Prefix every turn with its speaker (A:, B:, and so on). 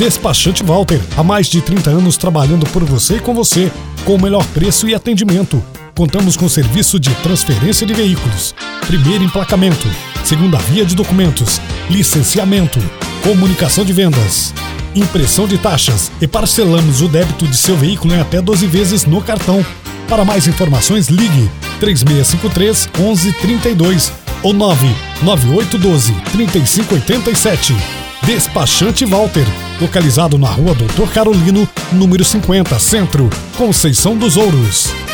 A: Despachante Walter, há mais de 30 anos trabalhando por você e com você, com o melhor preço e atendimento. Contamos com serviço de transferência de veículos, primeiro emplacamento, segunda via de documentos, licenciamento, comunicação de vendas, impressão de taxas e parcelamos o débito de seu veículo em até 12 vezes no cartão. Para mais informações, ligue 3653 1132 ou 99812 3587. Despachante Walter, localizado na rua Doutor Carolino, número 50, Centro, Conceição dos Ouros.